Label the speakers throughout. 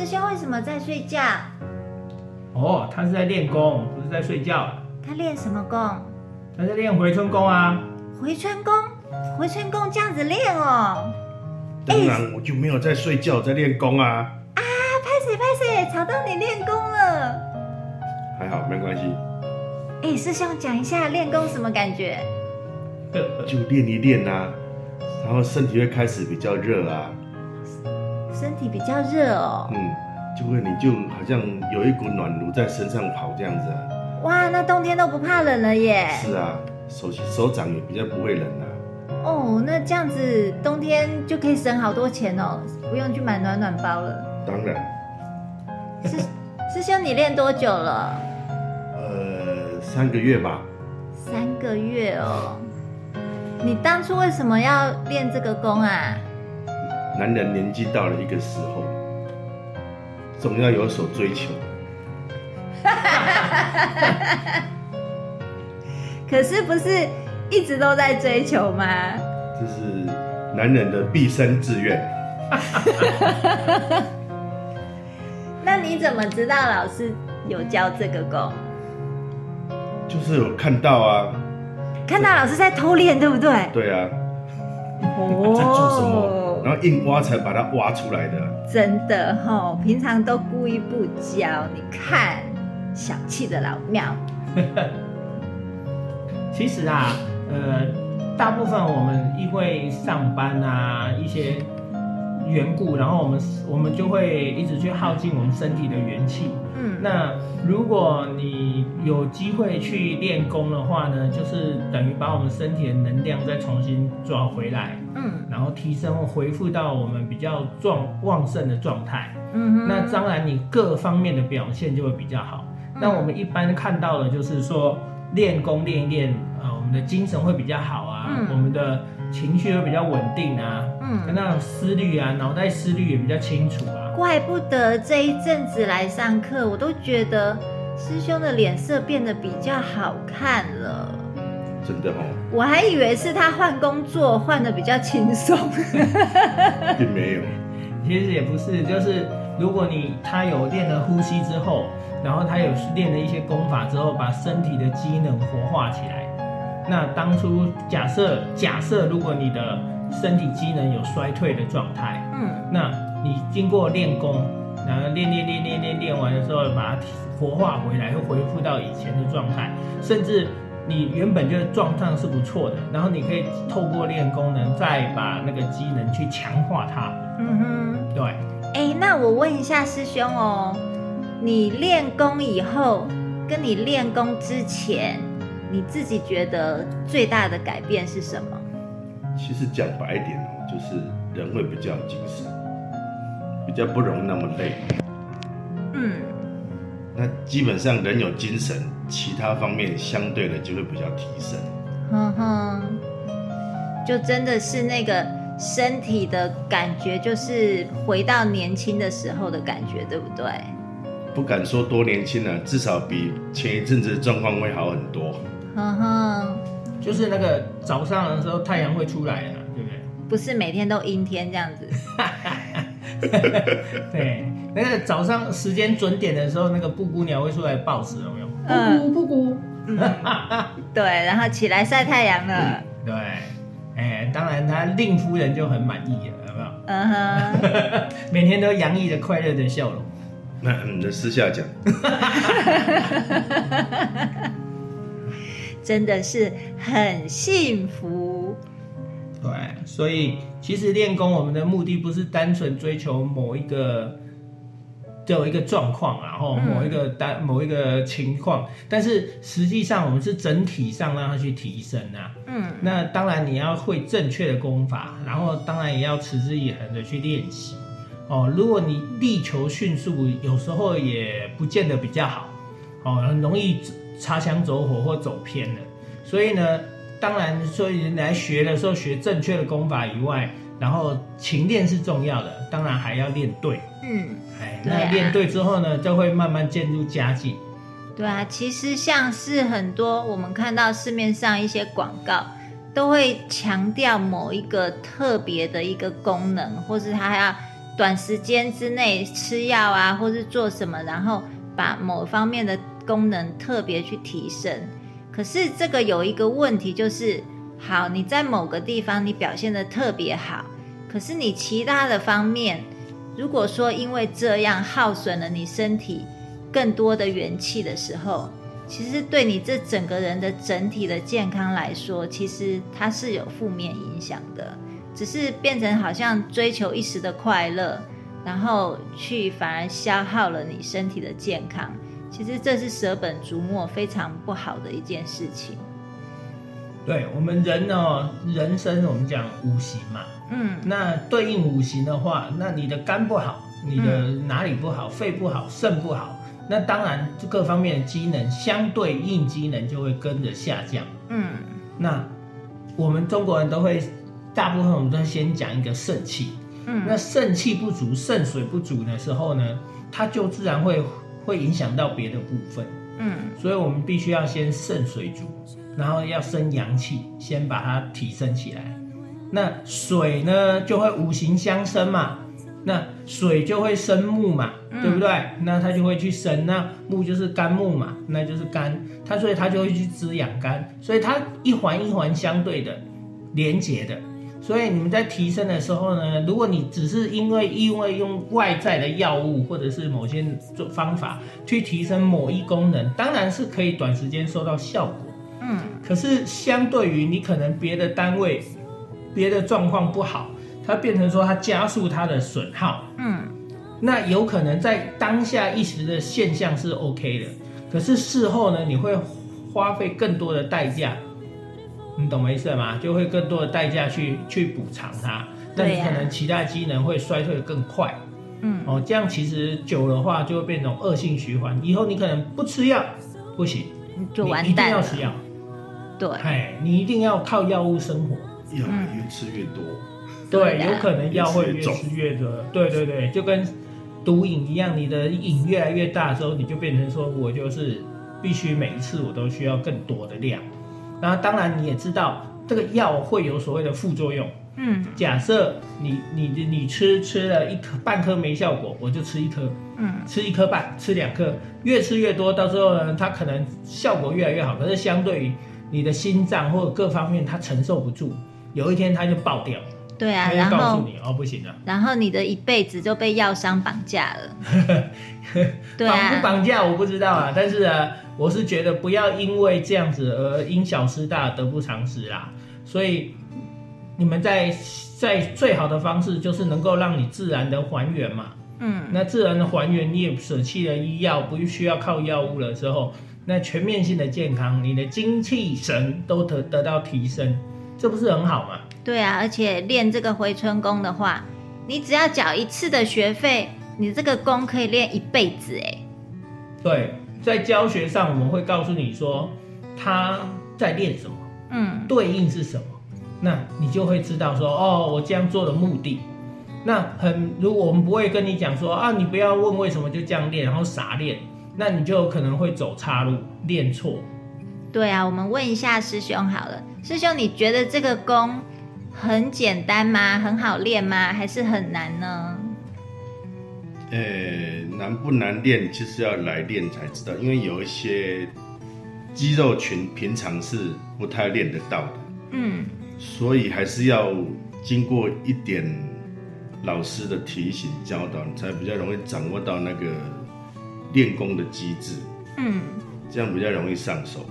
Speaker 1: 师兄为什么在睡觉？
Speaker 2: 哦，他是在练功，不是在睡觉。
Speaker 1: 他练什么功？
Speaker 2: 他在练回春功啊。
Speaker 1: 回春功，回春功这样子练哦。
Speaker 3: 当然，我就没有在睡觉，在练功啊。
Speaker 1: 啊，拍谁拍谁，吵到你练功了。
Speaker 3: 还好，没关系，
Speaker 1: 哎，师兄讲一下练功什么感觉？
Speaker 3: 就练一练啊，然后身体会开始比较热啊，
Speaker 1: 身体比较热哦。
Speaker 3: 嗯，就会你就好像有一股暖炉在身上跑这样子啊。
Speaker 1: 哇，那冬天都不怕冷了耶。
Speaker 3: 是啊，手手掌也比较不会冷啊。
Speaker 1: 哦，那这样子冬天就可以省好多钱哦，不用去买暖暖包了。
Speaker 3: 当然，
Speaker 1: 师师兄，你练多久了？
Speaker 3: 呃，三个月吧。
Speaker 1: 三个月哦。你当初为什么要练这个功啊？
Speaker 3: 男人年纪到了一个时候，总要有所追求。
Speaker 1: 可是不是一直都在追求吗？
Speaker 3: 这是男人的毕生志愿。
Speaker 1: 那你怎么知道老师有教这个功？
Speaker 3: 就是有看到啊，
Speaker 1: 看到老师在偷练，对不对？
Speaker 3: 对啊，
Speaker 1: 哦
Speaker 3: 在做什么，然后硬挖才把它挖出来的。
Speaker 1: 真的哦、平常都故意不教，你看，小气的老庙。
Speaker 2: 其实啊，呃，大部分我们因为上班啊一些缘故，然后我们我们就会一直去耗尽我们身体的元气。
Speaker 1: 嗯，
Speaker 2: 那如果你有机会去练功的话呢，就是等于把我们身体的能量再重新抓回来，
Speaker 1: 嗯
Speaker 2: 然后提升或恢复到我们比较壮旺盛的状态。
Speaker 1: 嗯哼，
Speaker 2: 那当然，你各方面的表现就会比较好。
Speaker 1: 嗯
Speaker 2: 那我们一般看到的就是说，练功练一练，呃，我们的精神会比较好啊，
Speaker 1: 嗯
Speaker 2: 我们的情绪会比较稳定啊，
Speaker 1: 嗯，
Speaker 2: 那种思虑啊，脑袋思虑也比较清楚啊。
Speaker 1: 怪不得这一阵子来上课，我都觉得师兄的脸色变得比较好看了。
Speaker 3: 真的哦，
Speaker 1: 我还以为是他换工作换的比较轻松。
Speaker 3: 并没有。
Speaker 2: 其实也不是，就是如果你他有练了呼吸之后，然后他有练了一些功法之后，把身体的机能活化起来。那当初假设假设如果你的身体机能有衰退的状态，
Speaker 1: 嗯
Speaker 2: 那你经过练功，然后练练练练练练完的时候，把它活化回来，又恢复到以前的状态，甚至你原本就是状态是不错的，然后你可以透过练功能再把那个机能去强化它。
Speaker 1: 嗯哼。
Speaker 2: 对，
Speaker 1: 哎，那我问一下师兄哦，你练功以后，跟你练功之前，你自己觉得最大的改变是什么？
Speaker 3: 其实讲白一点哦，就是人会比较精神，比较不容易那么累。
Speaker 1: 嗯，
Speaker 3: 那基本上人有精神，其他方面相对的就会比较提升。
Speaker 1: 哼哼，就真的是那个身体的感觉，就是回到年轻的时候的感觉，对不对？
Speaker 3: 不敢说多年轻了，至少比前一阵子的状况会好很多。
Speaker 1: 哼哼，
Speaker 2: 就是那个早上的时候太阳会出来啊，对不对？
Speaker 1: 不是每天都阴天这样子。
Speaker 2: 对，那个早上时间准点的时候，那个布谷鸟会出来报时，有没有？
Speaker 1: 嗯
Speaker 2: 布谷布谷。
Speaker 1: 对，然后起来晒太阳了。
Speaker 2: 对，哎，当然他令夫人就很满意了，有没有？
Speaker 1: 嗯哼，
Speaker 2: 每天都洋溢着快乐的笑容。
Speaker 3: 那嗯，那私下讲，
Speaker 1: 真的是很幸福。
Speaker 2: 对，所以其实练功，我们的目的不是单纯追求某一个。有一个状况，然后某一个单某一个情况，但是实际上我们是整体上让它去提升啊。嗯，那当然你要会正确的功法，然后当然也要持之以恒的去练习。哦，如果你力求迅速，有时候也不见得比较好。哦，很容易擦枪走火或走偏了。所以呢，当然，所以来学的时候学正确的功法以外，然后勤练是重要的，当然还要练对。嗯。哎那练对之后呢，就会慢慢渐入佳境。
Speaker 1: 对啊，其实像是很多我们看到市面上一些广告，都会强调某一个特别的一个功能，或是他要短时间之内吃药啊，或是做什么，然后把某方面的功能特别去提升。可是这个有一个问题，就是好，你在某个地方你表现的特别好，可是你其他的方面。如果说因为这样耗损了你身体更多的元气的时候，其实对你这整个人的整体的健康来说，其实它是有负面影响的。只是变成好像追求一时的快乐，然后去反而消耗了你身体的健康。其实这是舍本逐末，非常不好的一件事情。
Speaker 2: 对我们人呢，人生我们讲五行嘛。嗯，那对应五行的话，那你的肝不好，你的哪里不好，肺不好，肾不好，那当然各方面的机能相对应机能就会跟着下降。嗯，那我们中国人都会，大部分我们都先讲一个肾气。嗯，那肾气不足，肾水不足的时候呢，它就自然会会影响到别的部分。嗯，所以我们必须要先肾水足，然后要生阳气，先把它提升起来。那水呢，就会五行相生嘛，那水就会生木嘛，对不对？那它就会去生，那木就是肝木嘛，那就是肝，它所以它就会去滋养肝，所以它一环一环相对的连接的。所以你们在提升的时候呢，如果你只是因为因为用外在的药物或者是某些做方法去提升某一功能，当然是可以短时间收到效果，嗯，可是相对于你可能别的单位。别的状况不好，它变成说它加速它的损耗，嗯，那有可能在当下一时的现象是 OK 的，可是事后呢，你会花费更多的代价，你懂我意思吗？就会更多的代价去去补偿它，那你可能其他机能会衰退的更快，嗯，哦，这样其实久的话就会变成恶性循环，以后你可能不吃药不行，
Speaker 1: 就完
Speaker 2: 蛋，一定要吃药，
Speaker 1: 对，
Speaker 2: 哎，你一定要靠药物生活。
Speaker 3: 药越吃越多，
Speaker 2: 对，有可能药会越吃越多。对对对，就跟毒瘾一样，你的瘾越来越大的时候，你就变成说我就是必须每一次我都需要更多的量。然后当然你也知道，这个药会有所谓的副作用。嗯，假设你你你吃吃了一颗半颗没效果，我就吃一颗。嗯，吃一颗半，吃两颗，越吃越多，到时候呢，它可能效果越来越好，可是相对于你的心脏或者各方面，它承受不住。有一天它就爆掉，
Speaker 1: 对啊，然后
Speaker 2: 告诉你哦，不行啊，
Speaker 1: 然后你的一辈子就被药商绑架了。
Speaker 2: 绑不绑架我不知道啊，但是啊，我是觉得不要因为这样子而因小失大，得不偿失啦。所以你们在在最好的方式就是能够让你自然的还原嘛。嗯，那自然的还原，你也舍弃了医药，不需要靠药物了之后，那全面性的健康，你的精气神都得得到提升。这不是很好吗？
Speaker 1: 对啊，而且练这个回春功的话，你只要缴一次的学费，你这个功可以练一辈子哎。
Speaker 2: 对，在教学上我们会告诉你说他在练什么，嗯，对应是什么，那你就会知道说哦，我这样做的目的。那很，如果我们不会跟你讲说啊，你不要问为什么就这样练，然后傻练，那你就可能会走岔路，练错。
Speaker 1: 对啊，我们问一下师兄好了。师兄，你觉得这个功很简单吗？很好练吗？还是很难呢？
Speaker 3: 呃，难不难练，其实要来练才知道。因为有一些肌肉群平常是不太练得到的，嗯，所以还是要经过一点老师的提醒教导，才比较容易掌握到那个练功的机制，
Speaker 1: 嗯，
Speaker 3: 这样比较容易上手。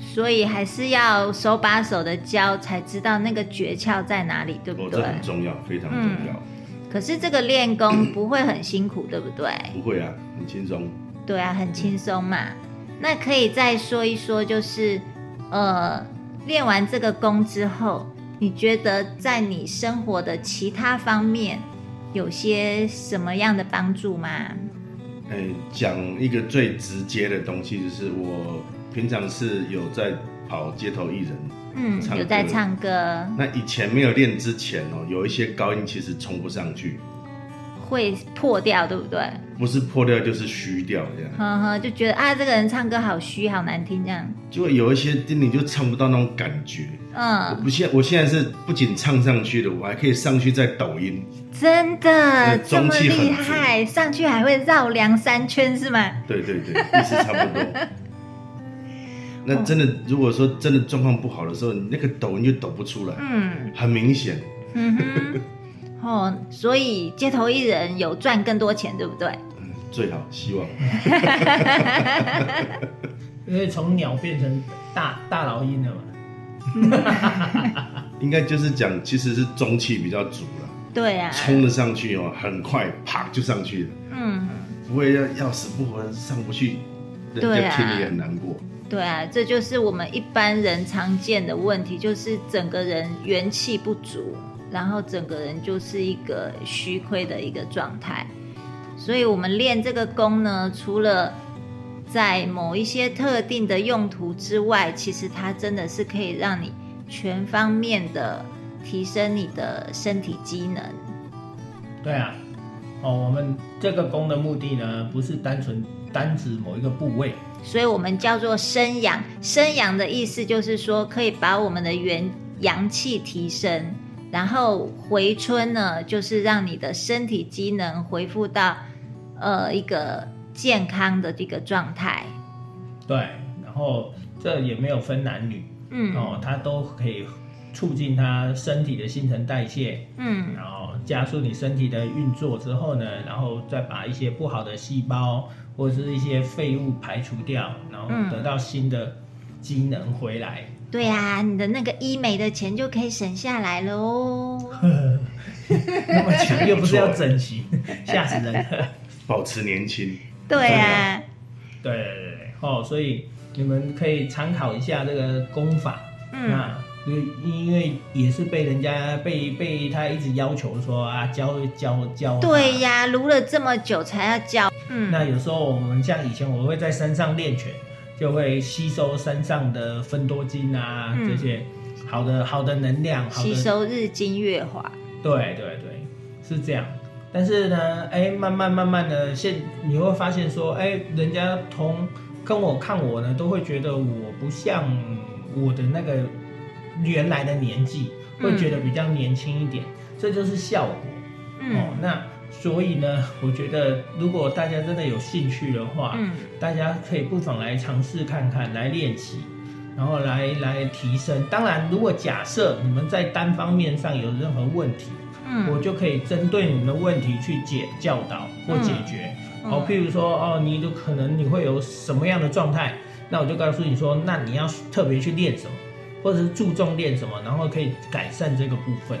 Speaker 1: 所以还是要手把手的教，才知道那个诀窍在哪里，对不
Speaker 3: 哦，
Speaker 1: 对？
Speaker 3: 这很重要，非常重要。
Speaker 1: 可是这个练功不会很辛苦，对不对？
Speaker 3: 不会啊，很轻松。
Speaker 1: 对啊，很轻松嘛。那可以再说一说，就是呃，练完这个功之后，你觉得在你生活的其他方面有些什么样的帮助吗？
Speaker 3: 哎，讲一个最直接的东西，就是我平常是有在跑街头艺人，
Speaker 1: 嗯
Speaker 3: 唱，
Speaker 1: 有在唱歌，
Speaker 3: 那以前没有练之前哦，有一些高音其实冲不上去，
Speaker 1: 会破掉，对不对？
Speaker 3: 不是破掉就是虚掉这样。
Speaker 1: 呵呵，就觉得啊，这个人唱歌好虚，好难听这样。
Speaker 3: 就会有一些你就唱不到那种感觉。嗯我
Speaker 1: 嗯，
Speaker 3: 不现我现在是不仅唱上去了，我还可以上去在抖音。
Speaker 1: 真的这么
Speaker 3: 中气很
Speaker 1: 厉害，上去还会绕梁三圈是吗？
Speaker 3: 对对对，意思差不多。那真的，如果说真的状况不好的时候，你那个抖你就抖不出来，
Speaker 1: 嗯
Speaker 3: 很明显。
Speaker 1: 嗯哼，哦，所以街头艺人有赚更多钱，对不对？
Speaker 3: 嗯，最好希望。
Speaker 2: 因为从鸟变成大大老鹰了嘛。
Speaker 3: 应该就是讲，其实是中气比较足了，
Speaker 1: 对啊，
Speaker 3: 冲了上去哦，很快啪就上去了，
Speaker 1: 嗯，
Speaker 3: 不会要要死不活上不去，人
Speaker 1: 对啊
Speaker 3: 家听了也很难过。
Speaker 1: 对啊，这就是我们一般人常见的问题，就是整个人元气不足，然后整个人就是一个虚亏的一个状态。所以，我们练这个功呢，除了在某一些特定的用途之外，其实它真的是可以让你全方面的提升你的身体机能。
Speaker 2: 对啊，哦，我们这个功的目的呢，不是单纯单指某一个部位，
Speaker 1: 所以我们叫做生阳。生阳的意思就是说，可以把我们的元阳气提升，然后回春呢，就是让你的身体机能恢复到呃一个健康的这个状态。
Speaker 2: 对，然后这也没有分男女，
Speaker 1: 嗯
Speaker 2: 哦，它都可以促进他身体的新陈代谢，
Speaker 1: 嗯
Speaker 2: 然后加速你身体的运作之后呢，然后再把一些不好的细胞或者是一些废物排除掉，然后
Speaker 1: 嗯
Speaker 2: 得到新的机能回来。
Speaker 1: 对啊，你的那个医美的钱就可以省下来了哦。
Speaker 2: 那么强又不是要整形，吓死人了。
Speaker 3: 保持年轻，
Speaker 1: 对啊，
Speaker 2: 对对对对，哦，所以你们可以参考一下这个功法。
Speaker 1: 嗯
Speaker 2: 那因因为也是被人家被被他一直要求说啊教教教。
Speaker 1: 对。呀，撸了这么久才要教。嗯，
Speaker 2: 那有时候我们像以前我会在山上练拳，就会吸收山上的分多精啊、
Speaker 1: 嗯
Speaker 2: 这些好的好的能量，好的
Speaker 1: 吸收日精月华。
Speaker 2: 对对对，是这样。但是呢，哎，慢慢慢慢的，现你会发现说，哎，人家同跟我看我呢，都会觉得我不像我的那个原来的年纪，
Speaker 1: 嗯
Speaker 2: 会觉得比较年轻一点，这就是效果、哦
Speaker 1: 嗯。
Speaker 2: 那所以呢，我觉得如果大家真的有兴趣的话，
Speaker 1: 嗯
Speaker 2: 大家可以不妨来尝试看看，来练习，然后来来提升。当然，如果假设你们在单方面上有任何问题，嗯我
Speaker 1: 嗯
Speaker 2: 就可以针对你们的问题去解教导或解决。
Speaker 1: 嗯
Speaker 2: 哦，譬如说，哦，你有可能你会有什么样的状态，那我就告诉你说，那你要特别去练什么，或者是注重练什么，然后可以改善这个部分。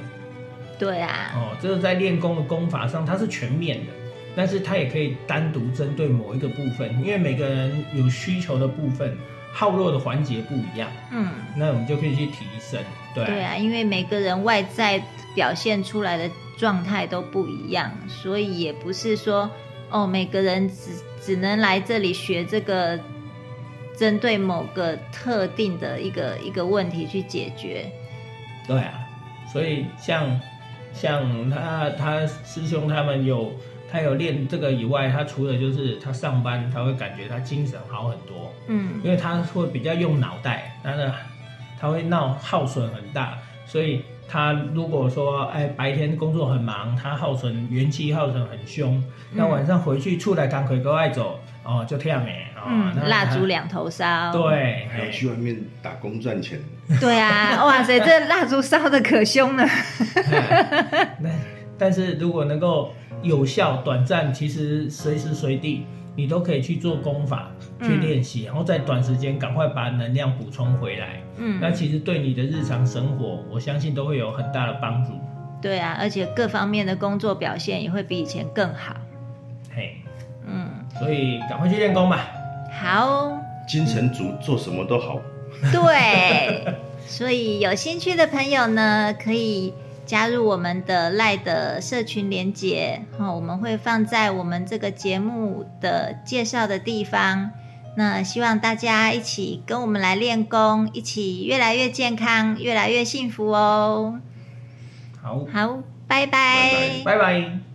Speaker 1: 对啊，
Speaker 2: 哦，这个在练功的功法上它是全面的，但是它也可以单独针对某一个部分，因为每个人有需求的部分，耗弱的环节不一样，
Speaker 1: 嗯。
Speaker 2: 那我们就可以去提升。对
Speaker 1: 对啊，因为每个人外在表现出来的状态都不一样，所以也不是说哦，每个人只只能来这里学这个，针对某个特定的一个一个问题去解决。
Speaker 2: 对啊，所以像像他他师兄他们有他有练这个以外，他除了就是他上班他会感觉他精神好很多，
Speaker 1: 嗯。
Speaker 2: 因为他会比较用脑袋，他的他会闹耗损很大，所以他如果说哎白天工作很忙，他耗损元气耗损很凶，那晚上回去出来赶快 go 爱走哦就跳没哦，
Speaker 1: 嗯，蜡烛两头烧。
Speaker 2: 对，
Speaker 3: 还要去外面打工赚钱。
Speaker 1: 对啊，哇塞，这蜡烛烧的可凶了。
Speaker 2: 那但是如果能够有效、短暂，其实随时随地你都可以去做功法去练习，然后在短时间赶快把能量补充回来。嗯，那其实对你的日常生活，我相信都会有很大的帮助。
Speaker 1: 对啊，而且各方面的工作表现也会比以前更好。
Speaker 2: 嘿，嗯，所以赶快去练功吧。
Speaker 1: 好，
Speaker 3: 精神足，做什么都好。
Speaker 1: 对，所以有兴趣的朋友呢，可以加入我们的赖的社群连接，哈，我们会放在我们这个节目的介绍的地方。那希望大家一起跟我们来练功，一起越来越健康，越来越幸福哦。
Speaker 2: 好，
Speaker 1: 好，拜拜，
Speaker 2: 拜拜。